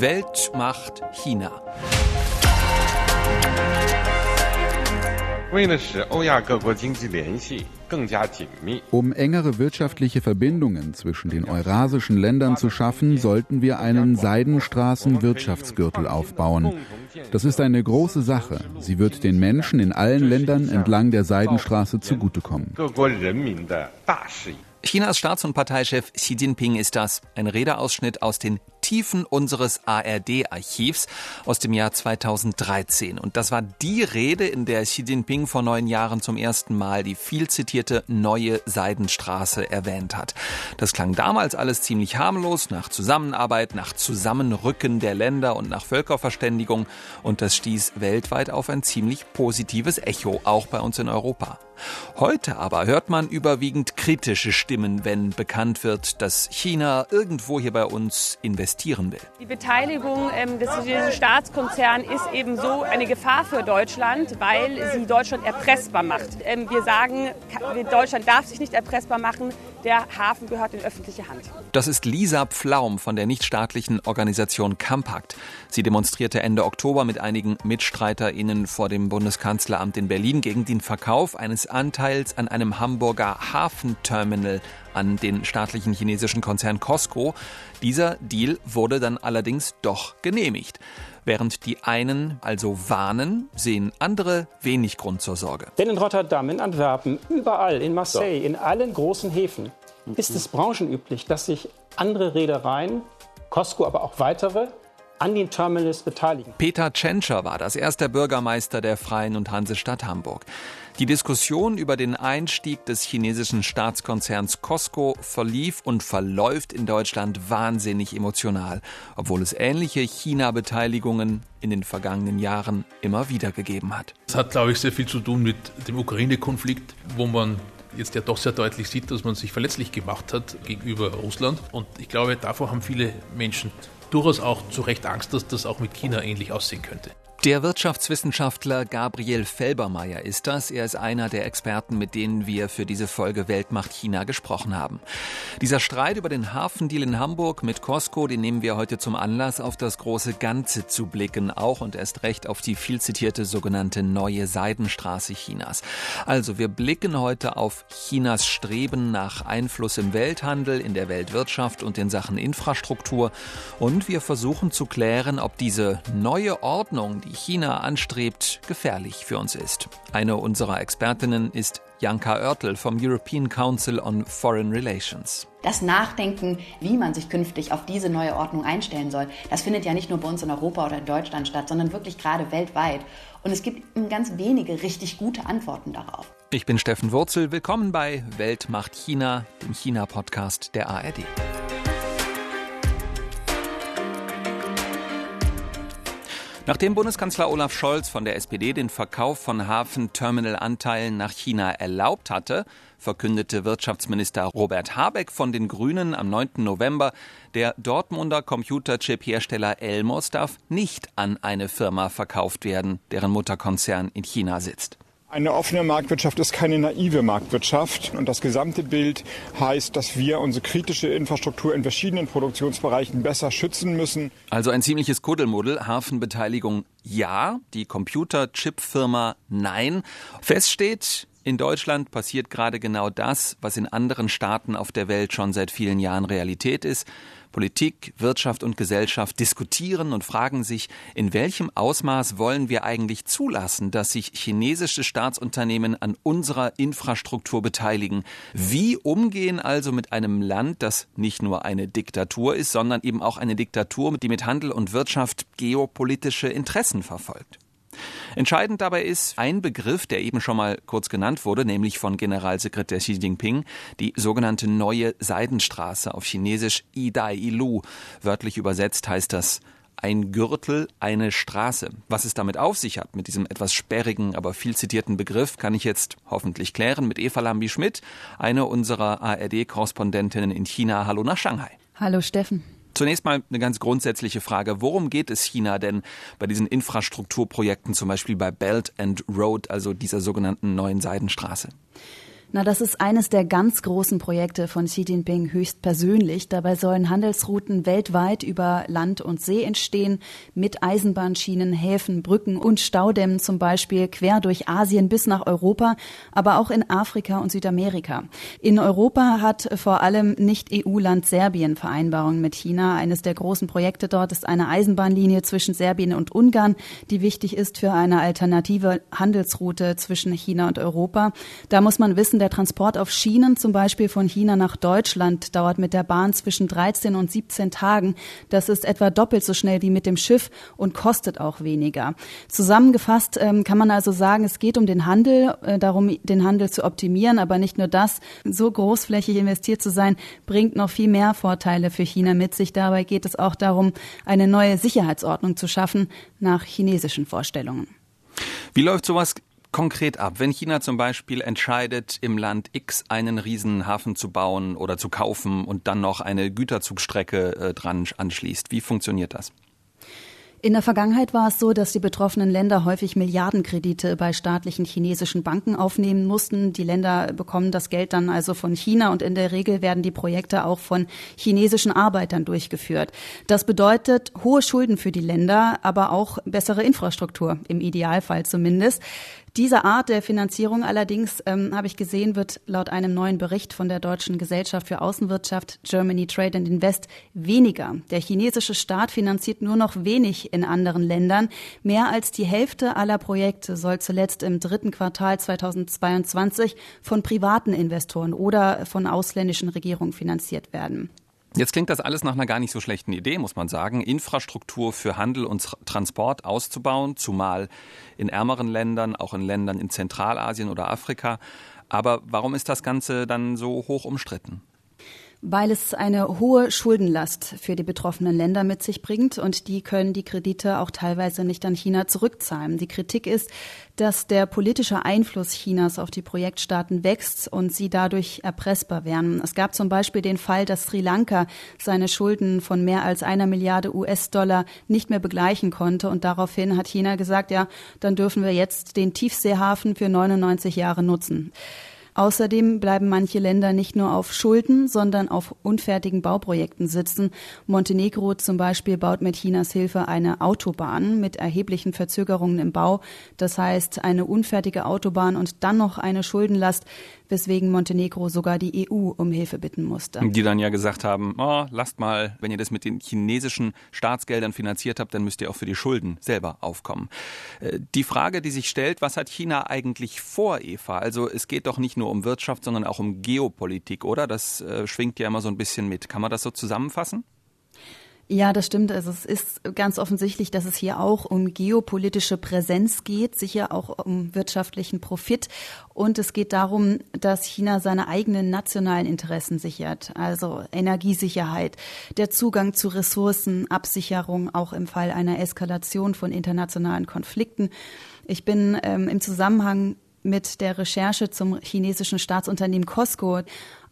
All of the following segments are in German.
Weltmacht China. Um engere wirtschaftliche Verbindungen zwischen den eurasischen Ländern zu schaffen, sollten wir einen Seidenstraßen-Wirtschaftsgürtel aufbauen. Das ist eine große Sache. Sie wird den Menschen in allen Ländern entlang der Seidenstraße zugutekommen. Chinas Staats- und Parteichef Xi Jinping ist das. Ein Redeausschnitt aus den Tiefen unseres ARD-Archivs aus dem Jahr 2013. Und das war die Rede, in der Xi Jinping vor neun Jahren zum ersten Mal die viel zitierte neue Seidenstraße erwähnt hat. Das klang damals alles ziemlich harmlos, nach Zusammenarbeit, nach Zusammenrücken der Länder und nach Völkerverständigung. Und das stieß weltweit auf ein ziemlich positives Echo, auch bei uns in Europa. Heute aber hört man überwiegend kritische Stimmen, wenn bekannt wird, dass China irgendwo hier bei uns investieren will. Die Beteiligung ähm, des Staatskonzerns ist eben so eine Gefahr für Deutschland, weil sie Deutschland erpressbar macht. Ähm, wir sagen, Deutschland darf sich nicht erpressbar machen. Der Hafen gehört in öffentliche Hand. Das ist Lisa Pflaum von der nichtstaatlichen Organisation Campact. Sie demonstrierte Ende Oktober mit einigen MitstreiterInnen vor dem Bundeskanzleramt in Berlin gegen den Verkauf eines Anteils an einem Hamburger Hafenterminal an den staatlichen chinesischen Konzern Costco. Dieser Deal wurde dann allerdings doch genehmigt. Während die einen also warnen, sehen andere wenig Grund zur Sorge. Denn in Rotterdam, in Antwerpen, überall, in Marseille, in allen großen Häfen ist es branchenüblich, dass sich andere Reedereien, Costco, aber auch weitere, an den Terminals beteiligen. Peter Tschentscher war das erste Bürgermeister der Freien und Hansestadt Hamburg. Die Diskussion über den Einstieg des chinesischen Staatskonzerns Costco verlief und verläuft in Deutschland wahnsinnig emotional, obwohl es ähnliche China-Beteiligungen in den vergangenen Jahren immer wieder gegeben hat. Es hat, glaube ich, sehr viel zu tun mit dem Ukraine-Konflikt, wo man jetzt ja doch sehr deutlich sieht, dass man sich verletzlich gemacht hat gegenüber Russland. Und ich glaube, davor haben viele Menschen durchaus auch zu Recht Angst, dass das auch mit China ähnlich aussehen könnte. Der Wirtschaftswissenschaftler Gabriel Felbermeier ist das. Er ist einer der Experten, mit denen wir für diese Folge Weltmacht China gesprochen haben. Dieser Streit über den Hafendeal in Hamburg mit Costco, den nehmen wir heute zum Anlass, auf das große Ganze zu blicken, auch und erst recht auf die viel zitierte sogenannte neue Seidenstraße Chinas. Also wir blicken heute auf Chinas Streben nach Einfluss im Welthandel, in der Weltwirtschaft und in Sachen Infrastruktur und wir versuchen zu klären, ob diese neue Ordnung, die China anstrebt, gefährlich für uns ist. Eine unserer Expertinnen ist Janka Oertel vom European Council on Foreign Relations. Das Nachdenken, wie man sich künftig auf diese neue Ordnung einstellen soll, das findet ja nicht nur bei uns in Europa oder in Deutschland statt, sondern wirklich gerade weltweit. Und es gibt ganz wenige richtig gute Antworten darauf. Ich bin Steffen Wurzel. Willkommen bei Welt macht China, dem China-Podcast der ARD. Nachdem Bundeskanzler Olaf Scholz von der SPD den Verkauf von Hafenterminalanteilen nach China erlaubt hatte, verkündete Wirtschaftsminister Robert Habeck von den Grünen am 9. November, der Dortmunder Computerchip-Hersteller Elmos darf nicht an eine Firma verkauft werden, deren Mutterkonzern in China sitzt. Eine offene Marktwirtschaft ist keine naive Marktwirtschaft. Und das gesamte Bild heißt, dass wir unsere kritische Infrastruktur in verschiedenen Produktionsbereichen besser schützen müssen. Also ein ziemliches Kuddelmuddel. Hafenbeteiligung ja, die Computerchip-Firma nein. Fest steht, in Deutschland passiert gerade genau das, was in anderen Staaten auf der Welt schon seit vielen Jahren Realität ist. Politik, Wirtschaft und Gesellschaft diskutieren und fragen sich, in welchem Ausmaß wollen wir eigentlich zulassen, dass sich chinesische Staatsunternehmen an unserer Infrastruktur beteiligen? Wie umgehen also mit einem Land, das nicht nur eine Diktatur ist, sondern eben auch eine Diktatur, die mit Handel und Wirtschaft geopolitische Interessen verfolgt? Entscheidend dabei ist ein Begriff, der eben schon mal kurz genannt wurde, nämlich von Generalsekretär Xi Jinping, die sogenannte neue Seidenstraße auf Chinesisch Idai Ilu. Wörtlich übersetzt heißt das ein Gürtel, eine Straße. Was es damit auf sich hat, mit diesem etwas sperrigen, aber viel zitierten Begriff, kann ich jetzt hoffentlich klären mit Eva Lambi-Schmidt, eine unserer ARD-Korrespondentinnen in China. Hallo nach Shanghai. Hallo Steffen. Zunächst mal eine ganz grundsätzliche Frage. Worum geht es China denn bei diesen Infrastrukturprojekten, zum Beispiel bei Belt and Road, also dieser sogenannten neuen Seidenstraße? Na, das ist eines der ganz großen Projekte von Xi Jinping höchstpersönlich. Dabei sollen Handelsrouten weltweit über Land und See entstehen, mit Eisenbahnschienen, Häfen, Brücken und Staudämmen zum Beispiel quer durch Asien bis nach Europa, aber auch in Afrika und Südamerika. In Europa hat vor allem Nicht-EU-Land Serbien Vereinbarungen mit China. Eines der großen Projekte dort ist eine Eisenbahnlinie zwischen Serbien und Ungarn, die wichtig ist für eine alternative Handelsroute zwischen China und Europa. Da muss man wissen, der Transport auf Schienen, zum Beispiel von China nach Deutschland, dauert mit der Bahn zwischen 13 und 17 Tagen. Das ist etwa doppelt so schnell wie mit dem Schiff und kostet auch weniger. Zusammengefasst ähm, kann man also sagen, es geht um den Handel, äh, darum, den Handel zu optimieren, aber nicht nur das. So großflächig investiert zu sein, bringt noch viel mehr Vorteile für China mit sich. Dabei geht es auch darum, eine neue Sicherheitsordnung zu schaffen nach chinesischen Vorstellungen. Wie läuft sowas konkret ab? Wenn China zum Beispiel entscheidet, im Land X einen Riesenhafen zu bauen oder zu kaufen und dann noch eine Güterzugstrecke äh, dran anschließt, wie funktioniert das? In der Vergangenheit war es so, dass die betroffenen Länder häufig Milliardenkredite bei staatlichen chinesischen Banken aufnehmen mussten. Die Länder bekommen das Geld dann also von China und in der Regel werden die Projekte auch von chinesischen Arbeitern durchgeführt. Das bedeutet hohe Schulden für die Länder, aber auch bessere Infrastruktur, im Idealfall zumindest. Diese Art der Finanzierung allerdings, ähm, habe ich gesehen, wird laut einem neuen Bericht von der Deutschen Gesellschaft für Außenwirtschaft Germany Trade and Invest weniger. Der chinesische Staat finanziert nur noch wenig in anderen Ländern. Mehr als die Hälfte aller Projekte soll zuletzt im dritten Quartal 2022 von privaten Investoren oder von ausländischen Regierungen finanziert werden. Jetzt klingt das alles nach einer gar nicht so schlechten Idee, muss man sagen, Infrastruktur für Handel und Transport auszubauen, zumal in ärmeren Ländern, auch in Ländern in Zentralasien oder Afrika. Aber warum ist das Ganze dann so hoch umstritten? Weil es eine hohe Schuldenlast für die betroffenen Länder mit sich bringt und die können die Kredite auch teilweise nicht an China zurückzahlen. Die Kritik ist, dass der politische Einfluss Chinas auf die Projektstaaten wächst und sie dadurch erpressbar werden. Es gab zum Beispiel den Fall, dass Sri Lanka seine Schulden von mehr als einer Milliarde US-Dollar nicht mehr begleichen konnte und daraufhin hat China gesagt, ja, dann dürfen wir jetzt den Tiefseehafen für 99 Jahre nutzen. Außerdem bleiben manche Länder nicht nur auf Schulden, sondern auf unfertigen Bauprojekten sitzen. Montenegro zum Beispiel baut mit Chinas Hilfe eine Autobahn mit erheblichen Verzögerungen im Bau. Das heißt, eine unfertige Autobahn und dann noch eine Schuldenlast weswegen Montenegro sogar die EU um Hilfe bitten musste. Die dann ja gesagt haben, oh, lasst mal, wenn ihr das mit den chinesischen Staatsgeldern finanziert habt, dann müsst ihr auch für die Schulden selber aufkommen. Äh, die Frage, die sich stellt, was hat China eigentlich vor, Eva? Also es geht doch nicht nur um Wirtschaft, sondern auch um Geopolitik, oder? Das äh, schwingt ja immer so ein bisschen mit. Kann man das so zusammenfassen? Ja, das stimmt. Also es ist ganz offensichtlich, dass es hier auch um geopolitische Präsenz geht, sicher auch um wirtschaftlichen Profit. Und es geht darum, dass China seine eigenen nationalen Interessen sichert, also Energiesicherheit, der Zugang zu Ressourcen, Absicherung auch im Fall einer Eskalation von internationalen Konflikten. Ich bin ähm, im Zusammenhang mit der Recherche zum chinesischen Staatsunternehmen Costco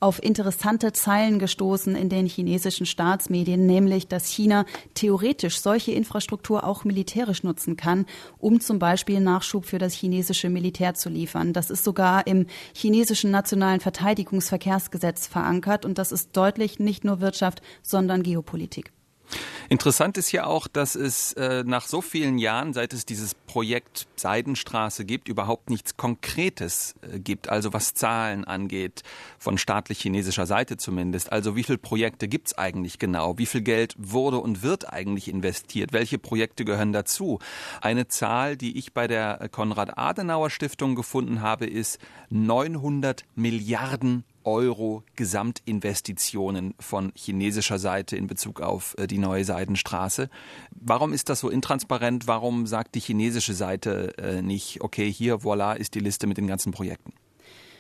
auf interessante Zeilen gestoßen in den chinesischen Staatsmedien, nämlich, dass China theoretisch solche Infrastruktur auch militärisch nutzen kann, um zum Beispiel Nachschub für das chinesische Militär zu liefern. Das ist sogar im chinesischen nationalen Verteidigungsverkehrsgesetz verankert und das ist deutlich nicht nur Wirtschaft, sondern Geopolitik. Interessant ist ja auch, dass es äh, nach so vielen Jahren, seit es dieses Projekt Seidenstraße gibt, überhaupt nichts Konkretes äh, gibt, also was Zahlen angeht, von staatlich chinesischer Seite zumindest. Also wie viele Projekte gibt es eigentlich genau? Wie viel Geld wurde und wird eigentlich investiert? Welche Projekte gehören dazu? Eine Zahl, die ich bei der Konrad-Adenauer-Stiftung gefunden habe, ist 900 Milliarden Euro Gesamtinvestitionen von chinesischer Seite in Bezug auf äh, die neue Seidenstraße. Warum ist das so intransparent? Warum sagt die chinesische Seite äh, nicht, okay, hier, voilà, ist die Liste mit den ganzen Projekten?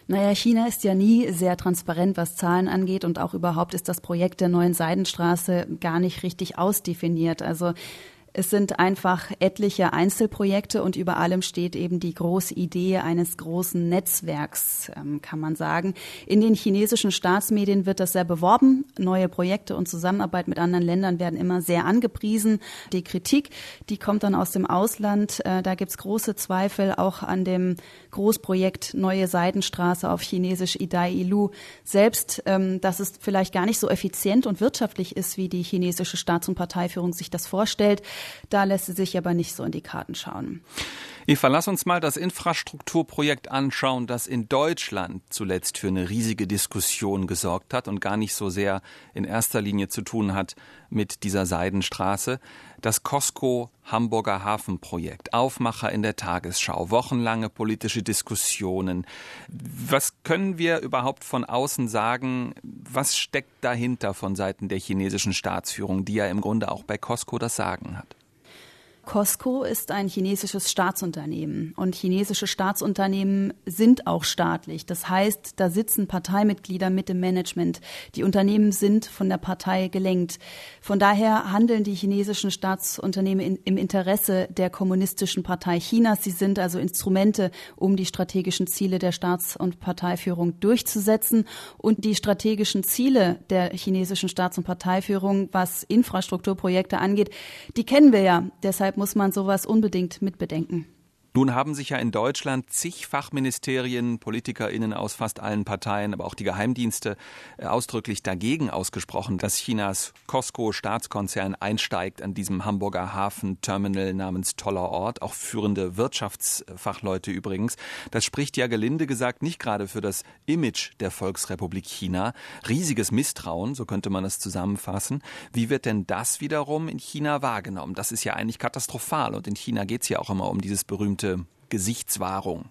Naja, China ist ja nie sehr transparent, was Zahlen angeht und auch überhaupt ist das Projekt der neuen Seidenstraße gar nicht richtig ausdefiniert. Also Es sind einfach etliche Einzelprojekte und über allem steht eben die große Idee eines großen Netzwerks, ähm, kann man sagen. In den chinesischen Staatsmedien wird das sehr beworben. Neue Projekte und Zusammenarbeit mit anderen Ländern werden immer sehr angepriesen. Die Kritik, die kommt dann aus dem Ausland. Äh, da gibt es große Zweifel auch an dem Großprojekt Neue Seidenstraße auf Chinesisch Idai Ilu selbst, ähm, dass es vielleicht gar nicht so effizient und wirtschaftlich ist, wie die chinesische Staats- und Parteiführung sich das vorstellt. Da lässt sie sich aber nicht so in die Karten schauen. Eva, lass uns mal das Infrastrukturprojekt anschauen, das in Deutschland zuletzt für eine riesige Diskussion gesorgt hat und gar nicht so sehr in erster Linie zu tun hat mit dieser Seidenstraße. Das Costco Hamburger Hafenprojekt, Aufmacher in der Tagesschau, wochenlange politische Diskussionen. Was können wir überhaupt von außen sagen? Was steckt dahinter von Seiten der chinesischen Staatsführung, die ja im Grunde auch bei Costco das Sagen hat? Costco ist ein chinesisches Staatsunternehmen und chinesische Staatsunternehmen sind auch staatlich. Das heißt, da sitzen Parteimitglieder mit im Management. Die Unternehmen sind von der Partei gelenkt. Von daher handeln die chinesischen Staatsunternehmen in, im Interesse der kommunistischen Partei Chinas. Sie sind also Instrumente, um die strategischen Ziele der Staats- und Parteiführung durchzusetzen. Und die strategischen Ziele der chinesischen Staats- und Parteiführung, was Infrastrukturprojekte angeht, die kennen wir ja. Deshalb Deshalb muss man sowas unbedingt mitbedenken. Nun haben sich ja in Deutschland zig Fachministerien, PolitikerInnen aus fast allen Parteien, aber auch die Geheimdienste äh, ausdrücklich dagegen ausgesprochen, dass Chinas Costco-Staatskonzern einsteigt an diesem Hamburger Hafenterminal namens Toller Ort, auch führende Wirtschaftsfachleute übrigens. Das spricht ja gelinde gesagt nicht gerade für das Image der Volksrepublik China. Riesiges Misstrauen, so könnte man es zusammenfassen. Wie wird denn das wiederum in China wahrgenommen? Das ist ja eigentlich katastrophal und in China geht es ja auch immer um dieses berühmte berühmte Gesichtswahrung?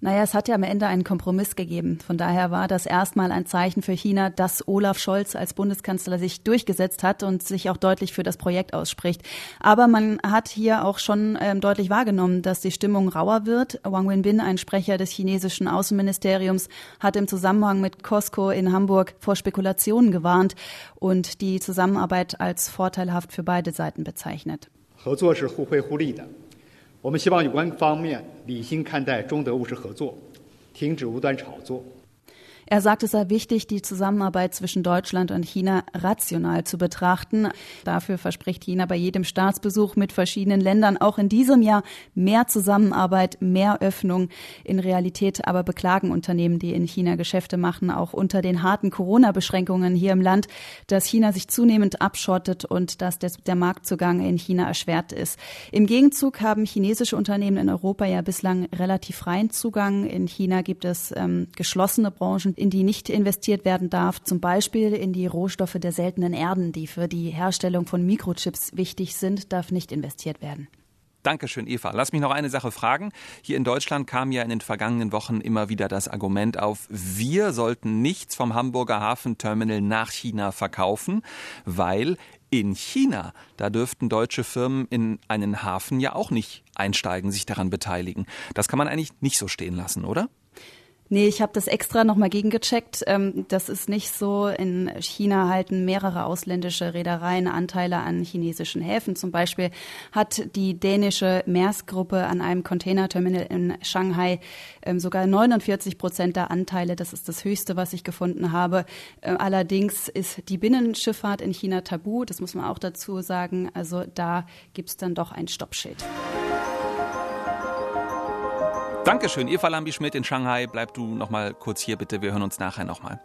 Naja, es hat ja am Ende einen Kompromiss gegeben. Von daher war das erstmal ein Zeichen für China, dass Olaf Scholz als Bundeskanzler sich durchgesetzt hat und sich auch deutlich für das Projekt ausspricht. Aber man hat hier auch schon ähm, deutlich wahrgenommen, dass die Stimmung rauer wird. Wang Wenbin, ein Sprecher des chinesischen Außenministeriums, hat im Zusammenhang mit Costco in Hamburg vor Spekulationen gewarnt und die Zusammenarbeit als vorteilhaft für beide Seiten bezeichnet. 合作是互惠互利的。 我们希望有关方面理性看待中德务实合作，停止无端炒作。Er sagt, es sei wichtig, die Zusammenarbeit zwischen Deutschland und China rational zu betrachten. Dafür verspricht China bei jedem Staatsbesuch mit verschiedenen Ländern auch in diesem Jahr mehr Zusammenarbeit, mehr Öffnung. In Realität aber beklagen Unternehmen, die in China Geschäfte machen, auch unter den harten Corona-Beschränkungen hier im Land, dass China sich zunehmend abschottet und dass der Marktzugang in China erschwert ist. Im Gegenzug haben chinesische Unternehmen in Europa ja bislang relativ freien Zugang. In China gibt es ähm, geschlossene Branchen, in die nicht investiert werden darf, zum Beispiel in die Rohstoffe der seltenen Erden, die für die Herstellung von Mikrochips wichtig sind, darf nicht investiert werden. Dankeschön, Eva. Lass mich noch eine Sache fragen. Hier in Deutschland kam ja in den vergangenen Wochen immer wieder das Argument auf, wir sollten nichts vom Hamburger Hafenterminal nach China verkaufen, weil in China, da dürften deutsche Firmen in einen Hafen ja auch nicht einsteigen, sich daran beteiligen. Das kann man eigentlich nicht so stehen lassen, oder? Nee, ich habe das extra nochmal gegengecheckt. Ähm, das ist nicht so. In China halten mehrere ausländische Reedereien Anteile an chinesischen Häfen. Zum Beispiel hat die dänische Maersk-Gruppe an einem Containerterminal in Shanghai ähm, sogar 49 Prozent der Anteile. Das ist das Höchste, was ich gefunden habe. Äh, allerdings ist die Binnenschifffahrt in China tabu. Das muss man auch dazu sagen. Also da gibt's dann doch ein Stoppschild. Dankeschön, Eva Lambi-Schmidt in Shanghai. Bleib du noch mal kurz hier, bitte. Wir hören uns nachher noch mal.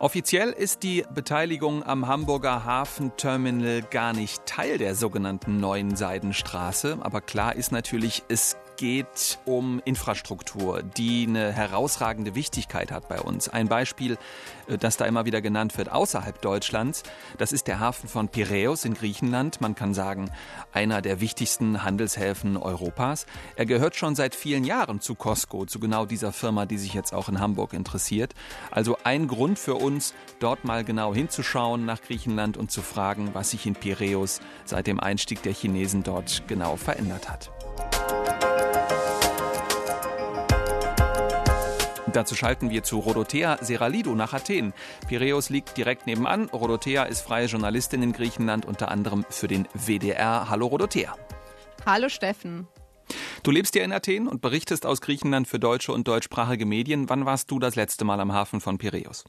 Offiziell ist die Beteiligung am Hamburger Hafenterminal gar nicht Teil der sogenannten neuen Seidenstraße. Aber klar ist natürlich, es geht um Infrastruktur, die eine herausragende Wichtigkeit hat bei uns. Ein Beispiel, äh, das da immer wieder genannt wird außerhalb Deutschlands, das ist der Hafen von Piräus in Griechenland. Man kann sagen, einer der wichtigsten Handelshäfen Europas. Er gehört schon seit vielen Jahren zu Costco, zu genau dieser Firma, die sich jetzt auch in Hamburg interessiert. Also ein Grund für uns, dort mal genau hinzuschauen nach Griechenland und zu fragen, was sich in Piräus seit dem Einstieg der Chinesen dort genau verändert hat. Dazu schalten wir zu Rodotea Seralidou nach Athen. Piräus liegt direkt nebenan. Rodotea ist freie Journalistin in Griechenland, unter anderem für den WDR. Hallo Rodotea. Hallo Steffen. Du lebst ja in Athen und berichtest aus Griechenland für deutsche und deutschsprachige Medien. Wann warst du das letzte Mal am Hafen von Piräus?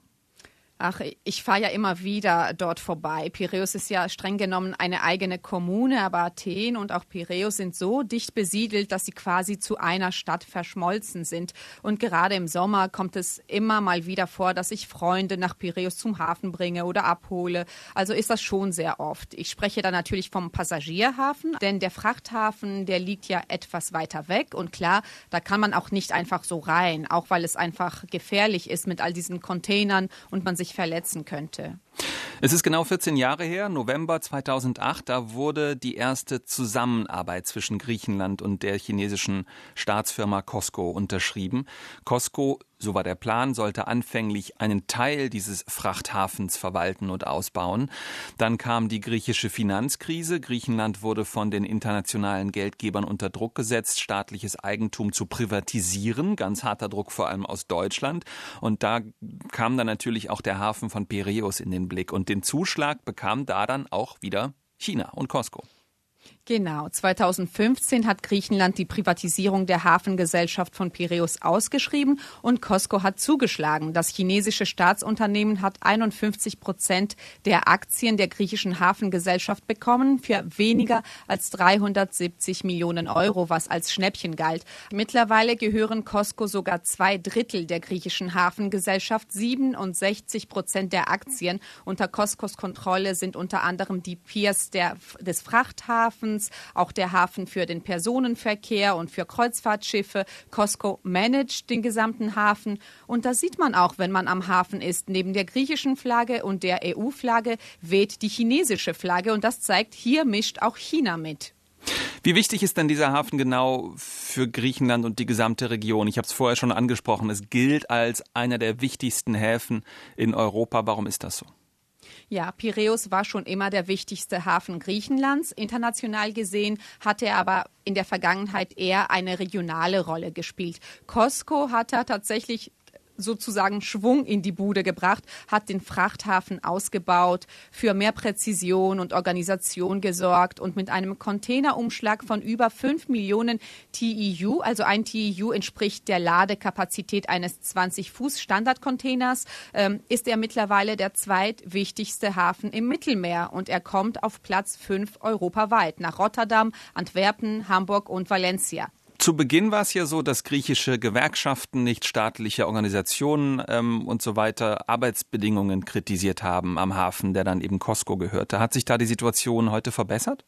Ach, ich fahre ja immer wieder dort vorbei. Piräus ist ja streng genommen eine eigene Kommune, aber Athen und auch Piräus sind so dicht besiedelt, dass sie quasi zu einer Stadt verschmolzen sind. Und gerade im Sommer kommt es immer mal wieder vor, dass ich Freunde nach Piräus zum Hafen bringe oder abhole. Also ist das schon sehr oft. Ich spreche da natürlich vom Passagierhafen, denn der Frachthafen, der liegt ja etwas weiter weg. Und klar, da kann man auch nicht einfach so rein, auch weil es einfach gefährlich ist mit all diesen Containern und man sich verletzen könnte. Es ist genau 14 Jahre her, November 2008, da wurde die erste Zusammenarbeit zwischen Griechenland und der chinesischen Staatsfirma Costco unterschrieben. Costco so war der Plan, sollte anfänglich einen Teil dieses Frachthafens verwalten und ausbauen. Dann kam die griechische Finanzkrise. Griechenland wurde von den internationalen Geldgebern unter Druck gesetzt, staatliches Eigentum zu privatisieren. Ganz harter Druck vor allem aus Deutschland. Und da kam dann natürlich auch der Hafen von Piräus in den Blick. Und den Zuschlag bekam da dann auch wieder China und Costco. Genau. 2015 hat Griechenland die Privatisierung der Hafengesellschaft von Piräus ausgeschrieben und Costco hat zugeschlagen. Das chinesische Staatsunternehmen hat 51 Prozent der Aktien der griechischen Hafengesellschaft bekommen für weniger als 370 Millionen Euro, was als Schnäppchen galt. Mittlerweile gehören Costco sogar zwei Drittel der griechischen Hafengesellschaft. 67 Prozent der Aktien unter Costcos Kontrolle sind unter anderem die Piers der, des Frachthafens Hafens, auch der Hafen für den Personenverkehr und für Kreuzfahrtschiffe. Costco managt den gesamten Hafen. Und da sieht man auch, wenn man am Hafen ist, neben der griechischen Flagge und der EU-Flagge weht die chinesische Flagge. Und das zeigt, hier mischt auch China mit. Wie wichtig ist denn dieser Hafen genau für Griechenland und die gesamte Region? Ich habe es vorher schon angesprochen. Es gilt als einer der wichtigsten Häfen in Europa. Warum ist das so? Ja, Piräus war schon immer der wichtigste Hafen Griechenlands. International gesehen hat er aber in der Vergangenheit eher eine regionale Rolle gespielt. Costco hat er tatsächlich sozusagen Schwung in die Bude gebracht, hat den Frachthafen ausgebaut, für mehr Präzision und Organisation gesorgt und mit einem Containerumschlag von über 5 Millionen TEU, also ein TEU entspricht der Ladekapazität eines 20-Fuß-Standardcontainers, ähm, ist er mittlerweile der zweitwichtigste Hafen im Mittelmeer und er kommt auf Platz 5 europaweit nach Rotterdam, Antwerpen, Hamburg und Valencia. Zu Beginn war es ja so, dass griechische Gewerkschaften, nicht staatliche Organisationen ähm, und so weiter Arbeitsbedingungen kritisiert haben am Hafen, der dann eben Costco gehörte. Hat sich da die Situation heute verbessert?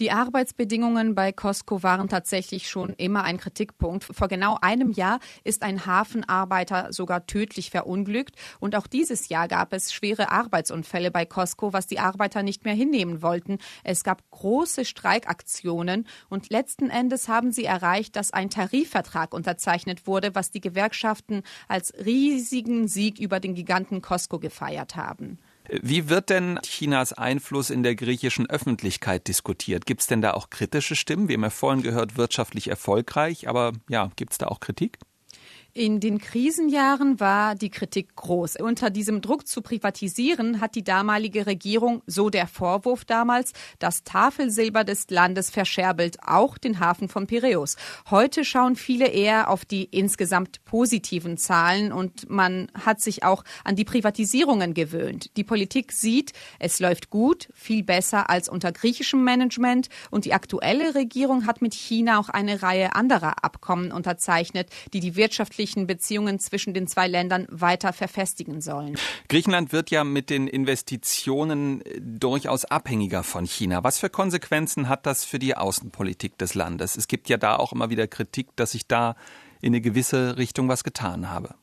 Die Arbeitsbedingungen bei Costco waren tatsächlich schon immer ein Kritikpunkt. Vor genau einem Jahr ist ein Hafenarbeiter sogar tödlich verunglückt. Und auch dieses Jahr gab es schwere Arbeitsunfälle bei Costco, was die Arbeiter nicht mehr hinnehmen wollten. Es gab große Streikaktionen und letzten Endes haben sie erreicht, dass ein Tarifvertrag unterzeichnet wurde, was die Gewerkschaften als riesigen Sieg über den Giganten Costco gefeiert haben. Wie wird denn Chinas Einfluss in der griechischen Öffentlichkeit diskutiert? Gibt es denn da auch kritische Stimmen? Wir haben ja vorhin gehört, wirtschaftlich erfolgreich, aber ja, gibt es da auch Kritik? In den Krisenjahren war die Kritik groß. Unter diesem Druck zu privatisieren hat die damalige Regierung, so der Vorwurf damals, das Tafelsilber des Landes verscherbelt, auch den Hafen von Piräus. Heute schauen viele eher auf die insgesamt positiven Zahlen und man hat sich auch an die Privatisierungen gewöhnt. Die Politik sieht, es läuft gut, viel besser als unter griechischem Management und die aktuelle Regierung hat mit China auch eine Reihe anderer Abkommen unterzeichnet, die die wirtschaftliche wirtschaftlichen Beziehungen zwischen den zwei Ländern weiter verfestigen sollen. Griechenland wird ja mit den Investitionen äh, durchaus abhängiger von China. Was für Konsequenzen hat das für die Außenpolitik des Landes? Es gibt ja da auch immer wieder Kritik, dass sich da in eine gewisse Richtung was getan habe.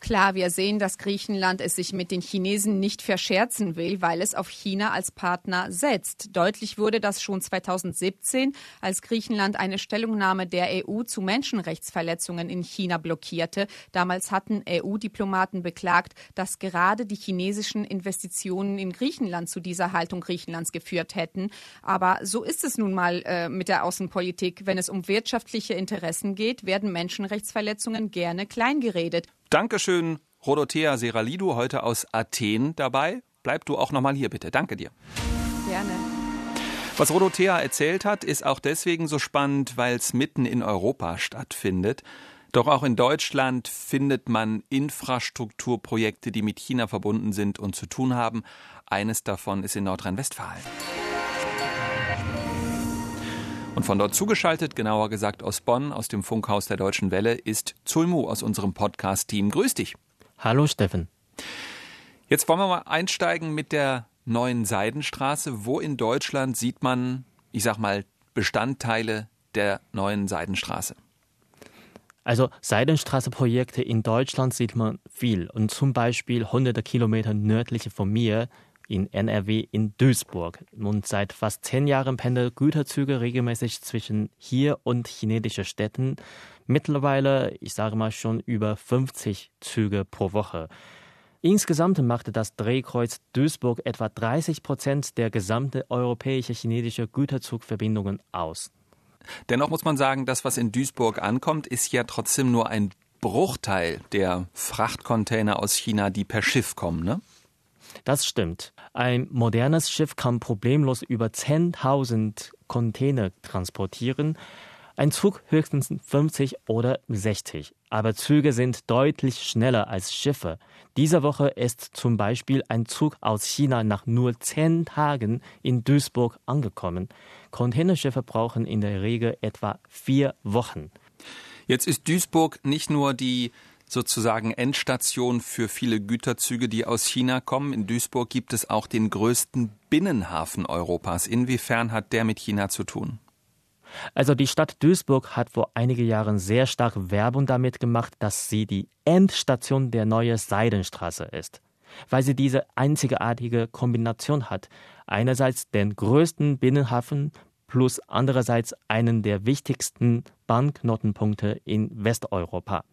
Klar, wir sehen, dass Griechenland es sich mit den Chinesen nicht verscherzen will, weil es auf China als Partner setzt. Deutlich wurde das schon 2017, als Griechenland eine Stellungnahme der EU zu Menschenrechtsverletzungen in China blockierte. Damals hatten EU-Diplomaten beklagt, dass gerade die chinesischen Investitionen in Griechenland zu dieser Haltung Griechenlands geführt hätten. Aber so ist es nun mal äh, mit der Außenpolitik. Wenn es um wirtschaftliche Interessen geht, werden Menschenrechtsverletzungen gerne kleingeredet. Dankeschön, Rodothea Seralidou, heute aus Athen dabei. Bleib du auch nochmal hier bitte. Danke dir. Gerne. Was Rodothea erzählt hat, ist auch deswegen so spannend, weil es mitten in Europa stattfindet. Doch auch in Deutschland findet man Infrastrukturprojekte, die mit China verbunden sind und zu tun haben. Eines davon ist in Nordrhein-Westfalen. Und von dort zugeschaltet, genauer gesagt aus Bonn, aus dem Funkhaus der Deutschen Welle, ist Zulmu aus unserem Podcast-Team. Grüß dich. Hallo Steffen. Jetzt wollen wir mal einsteigen mit der neuen Seidenstraße. Wo in Deutschland sieht man, ich sag mal, Bestandteile der neuen Seidenstraße? Also Seidenstraße-Projekte in Deutschland sieht man viel und zum Beispiel hunderte Kilometer nördlich von mir in NRW in Duisburg. Und seit fast zehn Jahren pendeln Güterzüge regelmäßig zwischen hier und chinesischen Städten. Mittlerweile, ich sage mal schon über 50 Züge pro Woche. Insgesamt machte das Drehkreuz Duisburg etwa 30 Prozent der gesamten europäischen chinesischen Güterzugverbindungen aus. Dennoch muss man sagen, das, was in Duisburg ankommt, ist ja trotzdem nur ein Bruchteil der Frachtcontainer aus China, die per Schiff kommen, ne? Das stimmt. Ein modernes Schiff kann problemlos über 10.000 Container transportieren. Ein Zug höchstens 50 oder 60. Aber Züge sind deutlich schneller als Schiffe. Diese Woche ist zum Beispiel ein Zug aus China nach nur 10 Tagen in Duisburg angekommen. Containerschiffe brauchen in der Regel etwa vier Wochen. Jetzt ist Duisburg nicht nur die sozusagen Endstation für viele Güterzüge, die aus China kommen. In Duisburg gibt es auch den größten Binnenhafen Europas. Inwiefern hat der mit China zu tun? Also die Stadt Duisburg hat vor einigen Jahren sehr stark Werbung damit gemacht, dass sie die Endstation der neuen Seidenstraße ist, weil sie diese einzigartige Kombination hat. Einerseits den größten Binnenhafen plus andererseits einen der wichtigsten Bankknotenpunkte in Westeuropa.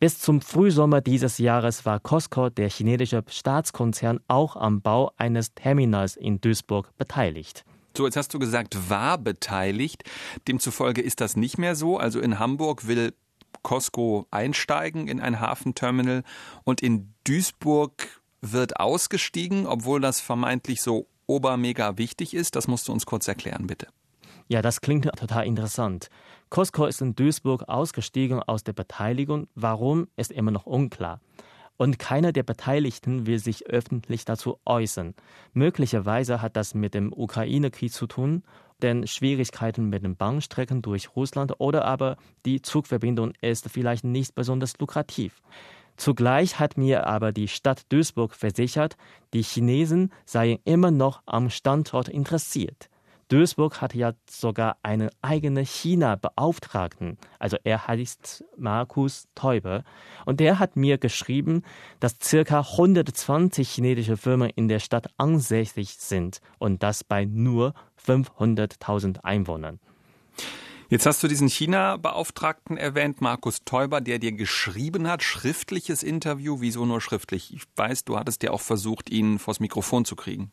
Bis zum Frühsommer dieses Jahres war Costco, der chinesische Staatskonzern, auch am Bau eines Terminals in Duisburg beteiligt. So, jetzt hast du gesagt, war beteiligt. Demzufolge ist das nicht mehr so. Also in Hamburg will Costco einsteigen in ein Hafenterminal und in Duisburg wird ausgestiegen, obwohl das vermeintlich so obermega wichtig ist. Das musst du uns kurz erklären, bitte. Ja, das klingt total interessant. Costco ist in Duisburg ausgestiegen aus der Beteiligung. Warum, ist immer noch unklar. Und keiner der Beteiligten will sich öffentlich dazu äußern. Möglicherweise hat das mit dem Ukraine-Krieg zu tun, denn Schwierigkeiten mit den Bahnstrecken durch Russland oder aber die Zugverbindung ist vielleicht nicht besonders lukrativ. Zugleich hat mir aber die Stadt Duisburg versichert, die Chinesen seien immer noch am Standort interessiert. Duisburg hat ja sogar einen eigenen China-Beauftragten. Also er heißt Markus Täuber. Und der hat mir geschrieben, dass circa 120 chinesische Firmen in der Stadt ansässig sind. Und das bei nur 500.000 Einwohnern. Jetzt hast du diesen China-Beauftragten erwähnt, Markus Täuber, der dir geschrieben hat, schriftliches Interview. Wieso nur schriftlich? Ich weiß, du hattest ja auch versucht, ihn vors Mikrofon zu kriegen.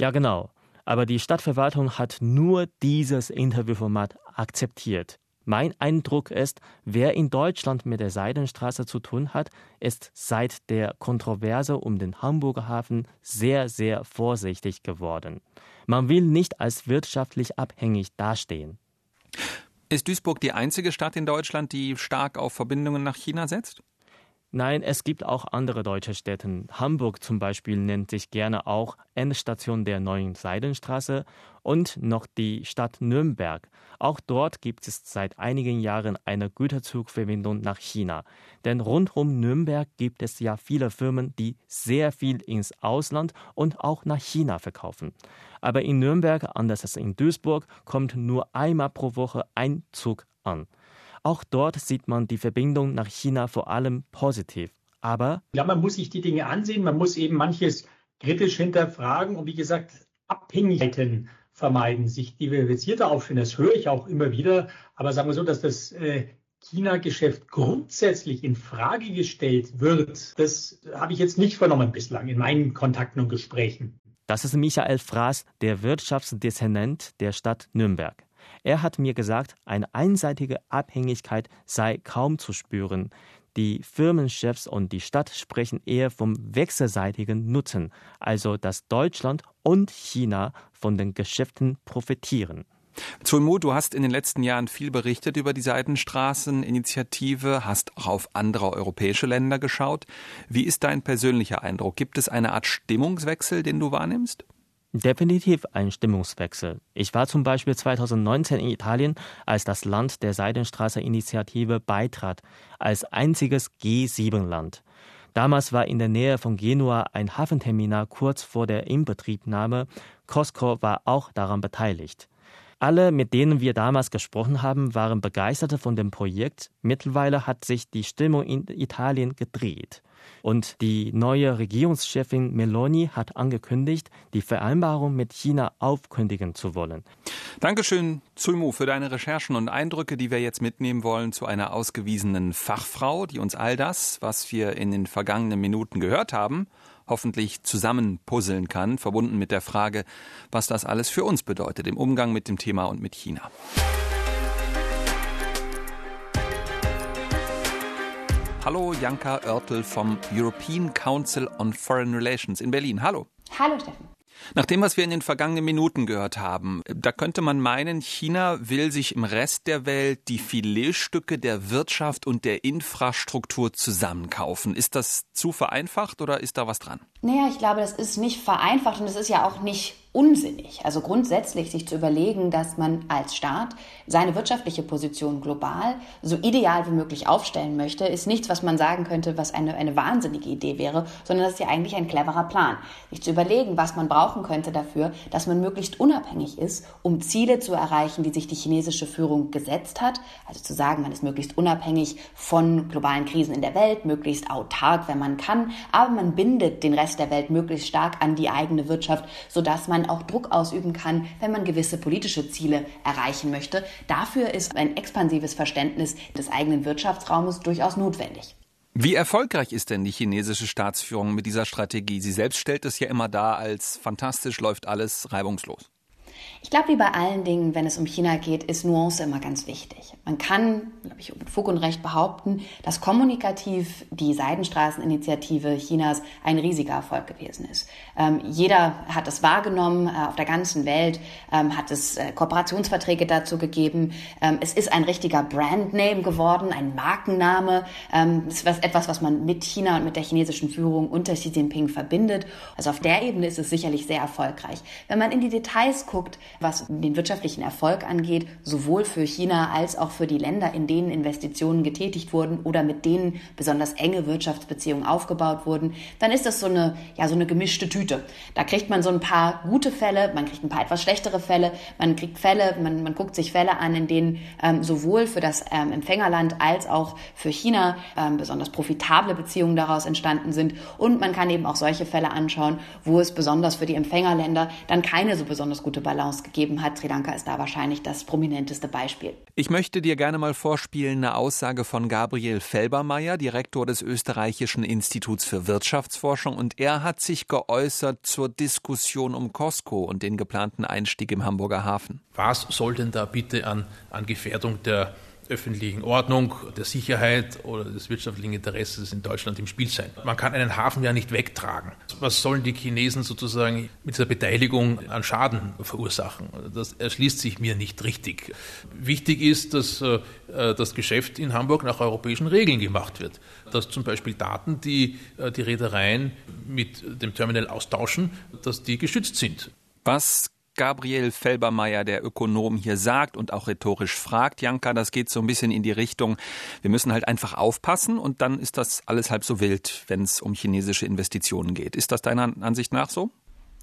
Ja, genau. Aber die Stadtverwaltung hat nur dieses Interviewformat akzeptiert. Mein Eindruck ist, wer in Deutschland mit der Seidenstraße zu tun hat, ist seit der Kontroverse um den Hamburger Hafen sehr, sehr vorsichtig geworden. Man will nicht als wirtschaftlich abhängig dastehen. Ist Duisburg die einzige Stadt in Deutschland, die stark auf Verbindungen nach China setzt? Nein, es gibt auch andere deutsche Städte. Hamburg zum Beispiel nennt sich gerne auch Endstation der neuen Seidenstraße und noch die Stadt Nürnberg. Auch dort gibt es seit einigen Jahren eine Güterzugverbindung nach China. Denn rund um Nürnberg gibt es ja viele Firmen, die sehr viel ins Ausland und auch nach China verkaufen. Aber in Nürnberg, anders als in Duisburg, kommt nur einmal pro Woche ein Zug an. Auch dort sieht man die Verbindung nach China vor allem positiv. Aber ja, man muss sich die Dinge ansehen, man muss eben manches kritisch hinterfragen und wie gesagt, Abhängigkeiten vermeiden, sich diversifizierter aufstellen. Das höre ich auch immer wieder. Aber sagen wir so, dass das äh, China-Geschäft grundsätzlich in Frage gestellt wird, das habe ich jetzt nicht vernommen bislang in meinen Kontakten und Gesprächen. Das ist Michael Fraß, der Wirtschaftsdezernent der Stadt Nürnberg. Er hat mir gesagt, eine einseitige Abhängigkeit sei kaum zu spüren. Die Firmenchefs und die Stadt sprechen eher vom wechselseitigen Nutzen, also dass Deutschland und China von den Geschäften profitieren. Zulmu, du hast in den letzten Jahren viel berichtet über die Seidenstraßeninitiative, hast auch auf andere europäische Länder geschaut. Wie ist dein persönlicher Eindruck? Gibt es eine Art Stimmungswechsel, den du wahrnimmst? Definitiv ein Stimmungswechsel. Ich war zum Beispiel 2019 in Italien, als das Land der Seidenstraße-Initiative beitrat, als einziges G7-Land. Damals war in der Nähe von Genua ein Hafenterminal kurz vor der Inbetriebnahme. Costco war auch daran beteiligt. Alle, mit denen wir damals gesprochen haben, waren begeistert von dem Projekt. Mittlerweile hat sich die Stimmung in Italien gedreht. Und die neue Regierungschefin Meloni hat angekündigt, die Vereinbarung mit China aufkündigen zu wollen. Dankeschön, Zulmu, für deine Recherchen und Eindrücke, die wir jetzt mitnehmen wollen zu einer ausgewiesenen Fachfrau, die uns all das, was wir in den vergangenen Minuten gehört haben, hoffentlich zusammenpuzzeln kann, verbunden mit der Frage, was das alles für uns bedeutet im Umgang mit dem Thema und mit China. Hallo, Janka Oertel vom European Council on Foreign Relations in Berlin. Hallo. Hallo, Steffen. Nach dem, was wir in den vergangenen Minuten gehört haben, da könnte man meinen, China will sich im Rest der Welt die Filetstücke der Wirtschaft und der Infrastruktur zusammenkaufen. Ist das zu vereinfacht oder ist da was dran? Naja, ich glaube, das ist nicht vereinfacht und es ist ja auch nicht unsinnig. Also grundsätzlich sich zu überlegen, dass man als Staat seine wirtschaftliche Position global so ideal wie möglich aufstellen möchte, ist nichts, was man sagen könnte, was eine, eine wahnsinnige Idee wäre, sondern das ist ja eigentlich ein cleverer Plan. Sich zu überlegen, was man brauchen könnte dafür, dass man möglichst unabhängig ist, um Ziele zu erreichen, die sich die chinesische Führung gesetzt hat. Also zu sagen, man ist möglichst unabhängig von globalen Krisen in der Welt, möglichst autark, wenn man kann, aber man bindet den Rest der Welt möglichst stark an die eigene Wirtschaft, sodass man auch Druck ausüben kann, wenn man gewisse politische Ziele erreichen möchte. Dafür ist ein expansives Verständnis des eigenen Wirtschaftsraumes durchaus notwendig. Wie erfolgreich ist denn die chinesische Staatsführung mit dieser Strategie? Sie selbst stellt es ja immer dar als fantastisch läuft alles reibungslos. Ich glaube, wie bei allen Dingen, wenn es um China geht, ist Nuance immer ganz wichtig. Man kann, glaube ich, mit Fug und Recht behaupten, dass kommunikativ die Seidenstraßeninitiative Chinas ein riesiger Erfolg gewesen ist. Ähm, jeder hat es wahrgenommen, äh, auf der ganzen Welt ähm, hat es äh, Kooperationsverträge dazu gegeben. Ähm, es ist ein richtiger Brandname geworden, ein Markenname. Ähm, es ist was, etwas, was man mit China und mit der chinesischen Führung unter Xi Jinping verbindet. Also auf der Ebene ist es sicherlich sehr erfolgreich. Wenn man in die Details guckt, was den wirtschaftlichen Erfolg angeht, sowohl für China als auch für die Länder, in denen Investitionen getätigt wurden oder mit denen besonders enge Wirtschaftsbeziehungen aufgebaut wurden, dann ist das so eine, ja, so eine gemischte Tüte. Da kriegt man so ein paar gute Fälle, man kriegt ein paar etwas schlechtere Fälle, man kriegt Fälle, man, man guckt sich Fälle an, in denen ähm, sowohl für das ähm, Empfängerland als auch für China ähm, besonders profitable Beziehungen daraus entstanden sind. Und man kann eben auch solche Fälle anschauen, wo es besonders für die Empfängerländer dann keine so besonders gute Balance gegeben hat. Sri Lanka ist da wahrscheinlich das prominenteste Beispiel. Ich möchte dir gerne mal vorspielen eine Aussage von Gabriel Felbermeier, Direktor des Österreichischen Instituts für Wirtschaftsforschung. Und er hat sich geäußert zur Diskussion um Costco und den geplanten Einstieg im Hamburger Hafen. Was soll denn da bitte an, an Gefährdung der öffentlichen Ordnung, der Sicherheit oder des wirtschaftlichen Interesses in Deutschland im Spiel sein. Man kann einen Hafen ja nicht wegtragen. Was sollen die Chinesen sozusagen mit dieser Beteiligung an Schaden verursachen? Das erschließt sich mir nicht richtig. Wichtig ist, dass äh, das Geschäft in Hamburg nach europäischen Regeln gemacht wird. Dass zum Beispiel Daten, die äh, die Reedereien mit dem Terminal austauschen, dass die geschützt sind. Was Gabriel Felbermeier, der Ökonom, hier sagt und auch rhetorisch fragt, Janka, das geht so ein bisschen in die Richtung, wir müssen halt einfach aufpassen und dann ist das alles halb so wild, wenn es um chinesische Investitionen geht. Ist das deiner Ansicht nach so?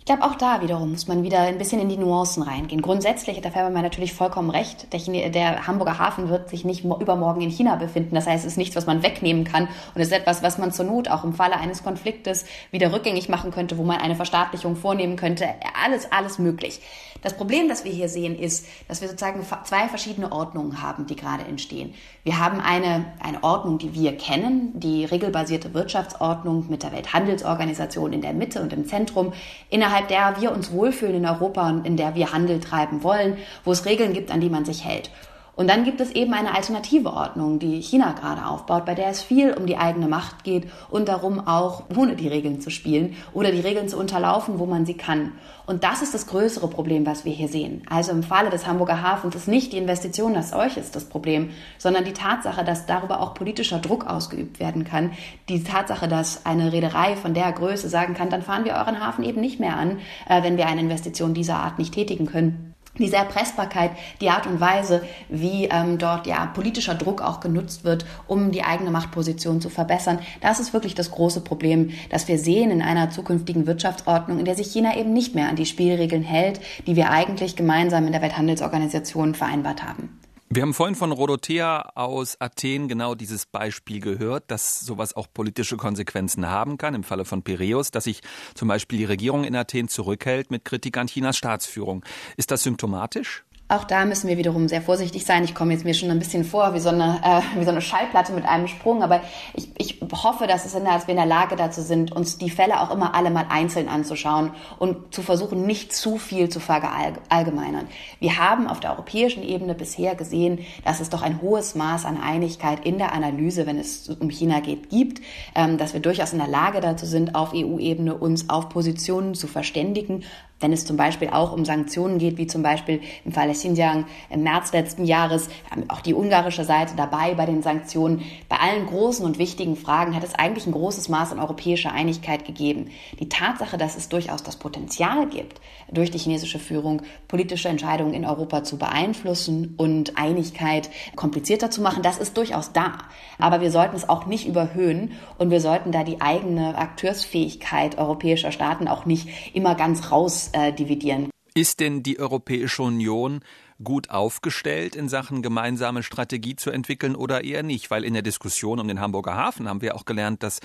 Ich glaube, auch da wiederum muss man wieder ein bisschen in die Nuancen reingehen. Grundsätzlich hat der Färbermeier natürlich vollkommen recht. Der, der, Hamburger Hafen wird sich nicht übermorgen in China befinden. Das heißt, es ist nichts, was man wegnehmen kann. Und es ist etwas, was man zur Not auch im Falle eines Konfliktes wieder rückgängig machen könnte, wo man eine Verstaatlichung vornehmen könnte. Alles, alles möglich. Das Problem, das wir hier sehen, ist, dass wir sozusagen zwei verschiedene Ordnungen haben, die gerade entstehen. Wir haben eine, eine Ordnung, die wir kennen, die regelbasierte Wirtschaftsordnung mit der Welthandelsorganisation in der Mitte und im Zentrum, innerhalb der wir uns wohlfühlen in Europa und in der wir Handel treiben wollen, wo es Regeln gibt, an die man sich hält. Und dann gibt es eben eine alternative Ordnung, die China gerade aufbaut, bei der es viel um die eigene Macht geht und darum auch ohne die Regeln zu spielen oder die Regeln zu unterlaufen, wo man sie kann. Und das ist das größere Problem, was wir hier sehen. Also im Falle des Hamburger Hafens ist nicht die Investition als solches das Problem, sondern die Tatsache, dass darüber auch politischer Druck ausgeübt werden kann. Die Tatsache, dass eine Reederei von der Größe sagen kann, dann fahren wir euren Hafen eben nicht mehr an, äh, wenn wir eine Investition dieser Art nicht tätigen können diese Erpressbarkeit, die Art und Weise, wie ähm, dort ja politischer Druck auch genutzt wird, um die eigene Machtposition zu verbessern, das ist wirklich das große Problem, das wir sehen in einer zukünftigen Wirtschaftsordnung, in der sich China eben nicht mehr an die Spielregeln hält, die wir eigentlich gemeinsam in der Welthandelsorganisation vereinbart haben. Wir haben vorhin von Rodothea aus Athen genau dieses Beispiel gehört, dass sowas auch politische Konsequenzen haben kann, im Falle von Piräus, dass sich zum Beispiel die Regierung in Athen zurückhält mit Kritik an Chinas Staatsführung. Ist das symptomatisch? Auch da müssen wir wiederum sehr vorsichtig sein. Ich komme jetzt mir schon ein bisschen vor wie so eine, äh, wie so eine Schallplatte mit einem Sprung, aber ich, ich hoffe, dass, es in, dass wir in der Lage dazu sind, uns die Fälle auch immer alle mal einzeln anzuschauen und zu versuchen, nicht zu viel zu verallgemeinern. Wir haben auf der europäischen Ebene bisher gesehen, dass es doch ein hohes Maß an Einigkeit in der Analyse, wenn es um China geht, gibt, ähm, dass wir durchaus in der Lage dazu sind, auf EU-Ebene uns auf Positionen zu verständigen, wenn es zum Beispiel auch um Sanktionen geht, wie zum Beispiel im Fall der Xinjiang im März letzten Jahres, auch die ungarische Seite dabei bei den Sanktionen. Bei allen großen und wichtigen Fragen hat es eigentlich ein großes Maß an europäischer Einigkeit gegeben. Die Tatsache, dass es durchaus das Potenzial gibt, durch die chinesische Führung politische Entscheidungen in Europa zu beeinflussen und Einigkeit komplizierter zu machen, das ist durchaus da. Aber wir sollten es auch nicht überhöhen und wir sollten da die eigene Akteursfähigkeit europäischer Staaten auch nicht immer ganz raus ausdividieren. Ist denn die Europäische Union gut aufgestellt in Sachen gemeinsame Strategie zu entwickeln oder eher nicht? Weil in der Diskussion um den Hamburger Hafen haben wir auch gelernt, dass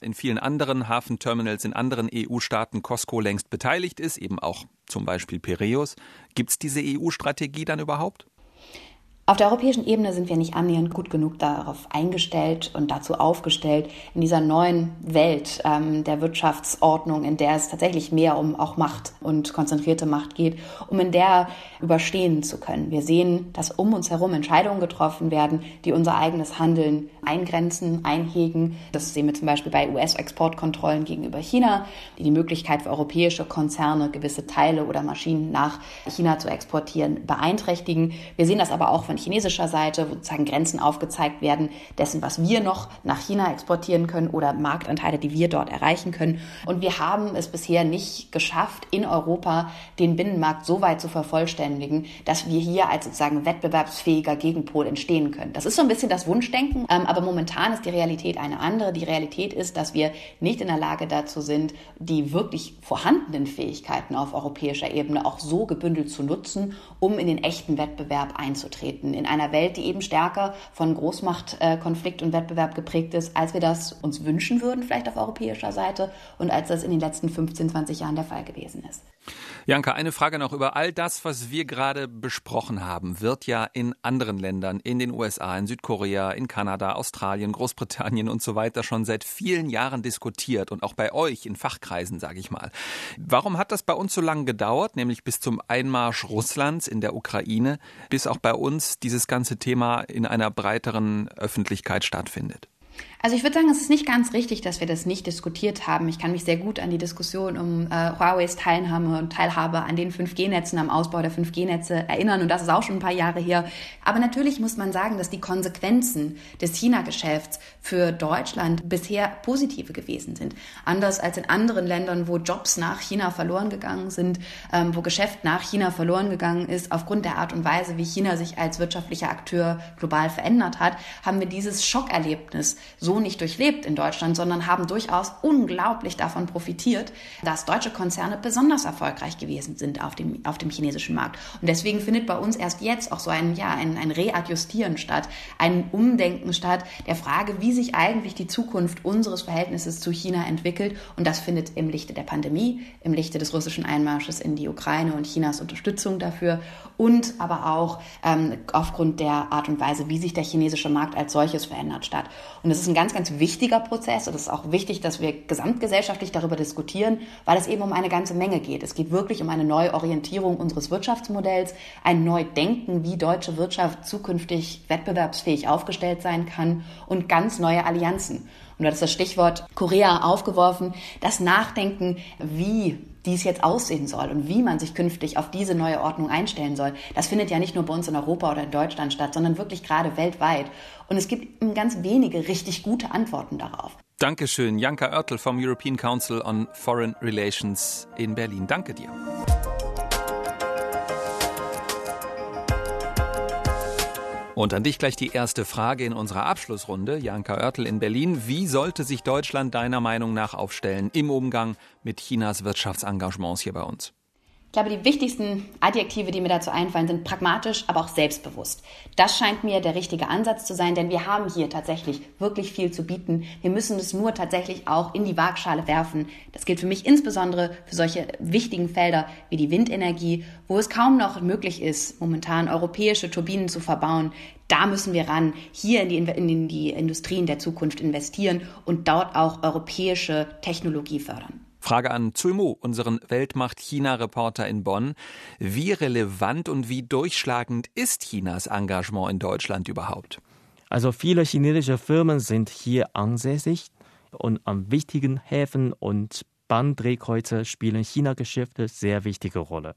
in vielen anderen Hafenterminals in anderen EU-Staaten Costco längst beteiligt ist, eben auch zum Beispiel Piräus. Gibt es diese EU-Strategie dann überhaupt? Auf der europäischen Ebene sind wir nicht annähernd gut genug darauf eingestellt und dazu aufgestellt, in dieser neuen Welt ähm, der Wirtschaftsordnung, in der es tatsächlich mehr um auch Macht und konzentrierte Macht geht, um in der überstehen zu können. Wir sehen, dass um uns herum Entscheidungen getroffen werden, die unser eigenes Handeln eingrenzen, einhegen. Das sehen wir zum Beispiel bei US-Exportkontrollen gegenüber China, die die Möglichkeit für europäische Konzerne, gewisse Teile oder Maschinen nach China zu exportieren, beeinträchtigen. Wir sehen das aber auch von chinesischer Seite, wo sozusagen Grenzen aufgezeigt werden dessen, was wir noch nach China exportieren können oder Marktanteile, die wir dort erreichen können. Und wir haben es bisher nicht geschafft, in Europa den Binnenmarkt so weit zu vervollständigen, dass wir hier als sozusagen wettbewerbsfähiger Gegenpol entstehen können. Das ist so ein bisschen das Wunschdenken, ähm, aber momentan ist die Realität eine andere. Die Realität ist, dass wir nicht in der Lage dazu sind, die wirklich vorhandenen Fähigkeiten auf europäischer Ebene auch so gebündelt zu nutzen, um in den echten Wettbewerb einzutreten finden in einer Welt, die eben stärker von Großmachtkonflikt und Wettbewerb geprägt ist, als wir das uns wünschen würden, vielleicht auf europäischer Seite und als das in den letzten 15, 20 Jahren der Fall gewesen ist. Janka, eine Frage noch über all das, was wir gerade besprochen haben, wird ja in anderen Ländern, in den USA, in Südkorea, in Kanada, Australien, Großbritannien und so weiter schon seit vielen Jahren diskutiert und auch bei euch in Fachkreisen, sage ich mal. Warum hat das bei uns so lange gedauert, nämlich bis zum Einmarsch Russlands in der Ukraine, bis auch bei uns dieses ganze Thema in einer breiteren Öffentlichkeit stattfindet? Also ich würde sagen, es ist nicht ganz richtig, dass wir das nicht diskutiert haben. Ich kann mich sehr gut an die Diskussion um äh, Huaweis Teilnahme und Teilhabe an den 5G-Netzen, am Ausbau der 5G-Netze erinnern. Und das ist auch schon ein paar Jahre her. Aber natürlich muss man sagen, dass die Konsequenzen des China-Geschäfts für Deutschland bisher positive gewesen sind. Anders als in anderen Ländern, wo Jobs nach China verloren gegangen sind, ähm, wo Geschäft nach China verloren gegangen ist, aufgrund der Art und Weise, wie China sich als wirtschaftlicher Akteur global verändert hat, haben wir dieses Schockerlebnis so nicht durchlebt in Deutschland, sondern haben durchaus unglaublich davon profitiert, dass deutsche Konzerne besonders erfolgreich gewesen sind auf dem, auf dem chinesischen Markt. Und deswegen findet bei uns erst jetzt auch so ein, ja, ein, ein Readjustieren statt, ein Umdenken statt der Frage, wie sich eigentlich die Zukunft unseres Verhältnisses zu China entwickelt. Und das findet im Lichte der Pandemie, im Lichte des russischen Einmarsches in die Ukraine und Chinas Unterstützung dafür und aber auch ähm, aufgrund der Art und Weise, wie sich der chinesische Markt als solches verändert statt. Und es ist ein ganz, ganz wichtiger Prozess und es ist auch wichtig, dass wir gesamtgesellschaftlich darüber diskutieren, weil es eben um eine ganze Menge geht. Es geht wirklich um eine Neuorientierung unseres Wirtschaftsmodells, ein Neudenken, wie deutsche Wirtschaft zukünftig wettbewerbsfähig aufgestellt sein kann und ganz neue Allianzen. Und du hast das Stichwort Korea aufgeworfen, das Nachdenken, wie dies jetzt aussehen soll und wie man sich künftig auf diese neue Ordnung einstellen soll. Das findet ja nicht nur bei uns in Europa oder in Deutschland statt, sondern wirklich gerade weltweit. Und es gibt ganz wenige richtig gute Antworten darauf. Dankeschön, Janka Oertel vom European Council on Foreign Relations in Berlin. Danke dir. Und an dich gleich die erste Frage in unserer Abschlussrunde. Janka Oertel in Berlin. Wie sollte sich Deutschland deiner Meinung nach aufstellen im Umgang mit Chinas Wirtschaftsengagements hier bei uns? Ich glaube, die wichtigsten Adjektive, die mir dazu einfallen, sind pragmatisch, aber auch selbstbewusst. Das scheint mir der richtige Ansatz zu sein, denn wir haben hier tatsächlich wirklich viel zu bieten. Wir müssen es nur tatsächlich auch in die Waagschale werfen. Das gilt für mich insbesondere für solche wichtigen Felder wie die Windenergie, wo es kaum noch möglich ist, momentan europäische Turbinen zu verbauen. Da müssen wir ran, hier in die, in die Industrien der Zukunft investieren und dort auch europäische Technologie fördern. Frage an Zulmo, unseren Weltmacht-China-Reporter in Bonn. Wie relevant und wie durchschlagend ist Chinas Engagement in Deutschland überhaupt? Also viele chinesische Firmen sind hier ansässig und an wichtigen Häfen und Bahndrehkreuze spielen China-Geschäfte sehr wichtige Rolle.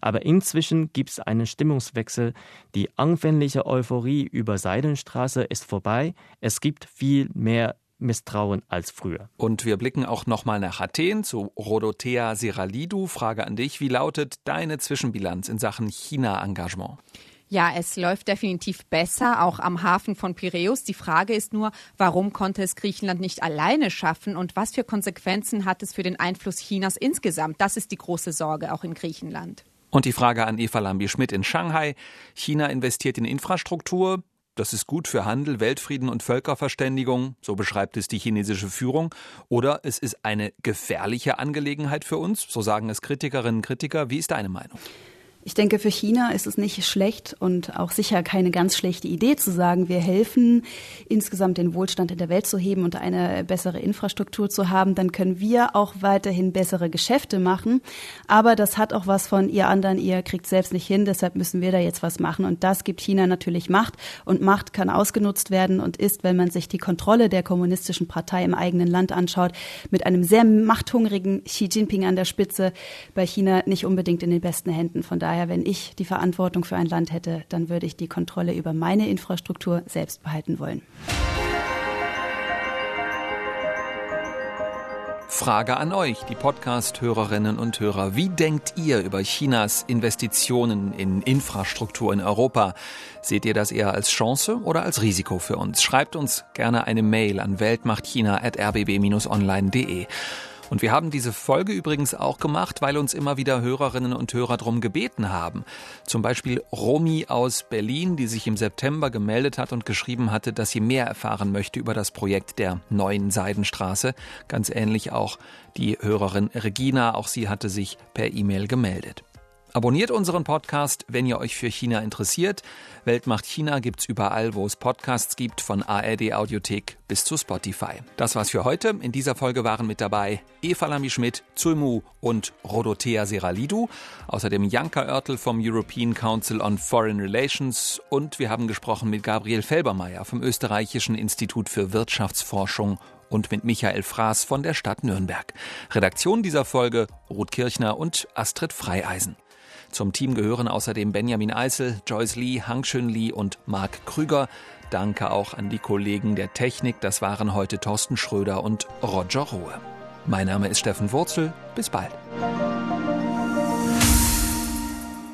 Aber inzwischen gibt es einen Stimmungswechsel. Die anfängliche Euphorie über Seidenstraße ist vorbei. Es gibt viel mehr Misstrauen als früher. Und wir blicken auch nochmal nach Athen zu Rodothea Siralidou. Frage an dich, wie lautet deine Zwischenbilanz in Sachen China-Engagement? Ja, es läuft definitiv besser, auch am Hafen von Piräus. Die Frage ist nur, warum konnte es Griechenland nicht alleine schaffen und was für Konsequenzen hat es für den Einfluss Chinas insgesamt? Das ist die große Sorge auch in Griechenland. Und die Frage an Eva Lambi-Schmidt in Shanghai. China investiert in Infrastruktur. Das ist gut für Handel, Weltfrieden und Völkerverständigung, so beschreibt es die chinesische Führung. Oder es ist eine gefährliche Angelegenheit für uns, so sagen es Kritikerinnen und Kritiker. Wie ist deine Meinung? Ich denke, für China ist es nicht schlecht und auch sicher keine ganz schlechte Idee zu sagen, wir helfen, insgesamt den Wohlstand in der Welt zu heben und eine bessere Infrastruktur zu haben. Dann können wir auch weiterhin bessere Geschäfte machen. Aber das hat auch was von ihr anderen, ihr kriegt selbst nicht hin, deshalb müssen wir da jetzt was machen. Und das gibt China natürlich Macht. Und Macht kann ausgenutzt werden und ist, wenn man sich die Kontrolle der kommunistischen Partei im eigenen Land anschaut, mit einem sehr machthungrigen Xi Jinping an der Spitze bei China nicht unbedingt in den besten Händen. Von daher daher, wenn ich die Verantwortung für ein Land hätte, dann würde ich die Kontrolle über meine Infrastruktur selbst behalten wollen. Frage an euch, die Podcast-Hörerinnen und Hörer. Wie denkt ihr über Chinas Investitionen in Infrastruktur in Europa? Seht ihr das eher als Chance oder als Risiko für uns? Schreibt uns gerne eine Mail an weltmachtchina.rbb-online.de. Und wir haben diese Folge übrigens auch gemacht, weil uns immer wieder Hörerinnen und Hörer darum gebeten haben. Zum Beispiel Romy aus Berlin, die sich im September gemeldet hat und geschrieben hatte, dass sie mehr erfahren möchte über das Projekt der neuen Seidenstraße. Ganz ähnlich auch die Hörerin Regina, auch sie hatte sich per E-Mail gemeldet. Abonniert unseren Podcast, wenn ihr euch für China interessiert. Weltmacht China gibt's überall, wo es Podcasts gibt, von ARD Audiothek bis zu Spotify. Das war's für heute. In dieser Folge waren mit dabei Eva Lamy Schmidt, Zulmu und Rodothea Seralidou, außerdem Janka Oertel vom European Council on Foreign Relations und wir haben gesprochen mit Gabriel Felbermeier vom Österreichischen Institut für Wirtschaftsforschung und mit Michael Fraß von der Stadt Nürnberg. Redaktion dieser Folge Ruth Kirchner und Astrid Freieisen. Zum Team gehören außerdem Benjamin Eisel, Joyce Lee, Hang Chun Lee und Marc Krüger. Danke auch an die Kollegen der Technik. Das waren heute Thorsten Schröder und Roger Ruhe. Mein Name ist Steffen Wurzel. Bis bald.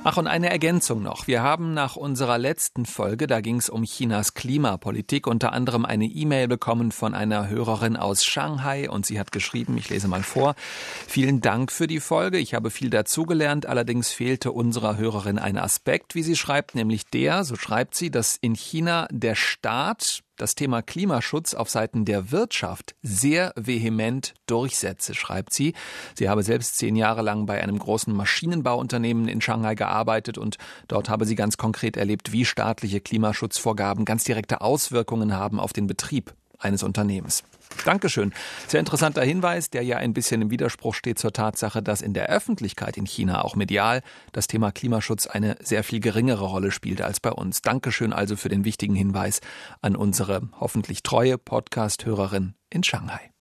Ach, und eine Ergänzung noch. Wir haben nach unserer letzten Folge, da ging es um Chinas Klimapolitik, unter anderem eine E-Mail bekommen von einer Hörerin aus Shanghai und sie hat geschrieben, ich lese mal vor, vielen Dank für die Folge, ich habe viel dazugelernt, allerdings fehlte unserer Hörerin ein Aspekt, wie sie schreibt, nämlich der, so schreibt sie, dass in China der Staat das Thema Klimaschutz auf Seiten der Wirtschaft sehr vehement durchsetze, schreibt sie. Sie habe selbst zehn Jahre lang bei einem großen Maschinenbauunternehmen in Shanghai gearbeitet und dort habe sie ganz konkret erlebt, wie staatliche Klimaschutzvorgaben ganz direkte Auswirkungen haben auf den Betrieb eines Unternehmens. Dankeschön. Sehr interessanter Hinweis, der ja ein bisschen im Widerspruch steht zur Tatsache, dass in der Öffentlichkeit in China, auch medial, das Thema Klimaschutz eine sehr viel geringere Rolle spielt als bei uns. Dankeschön also für den wichtigen Hinweis an unsere hoffentlich treue Podcast-Hörerin in Shanghai.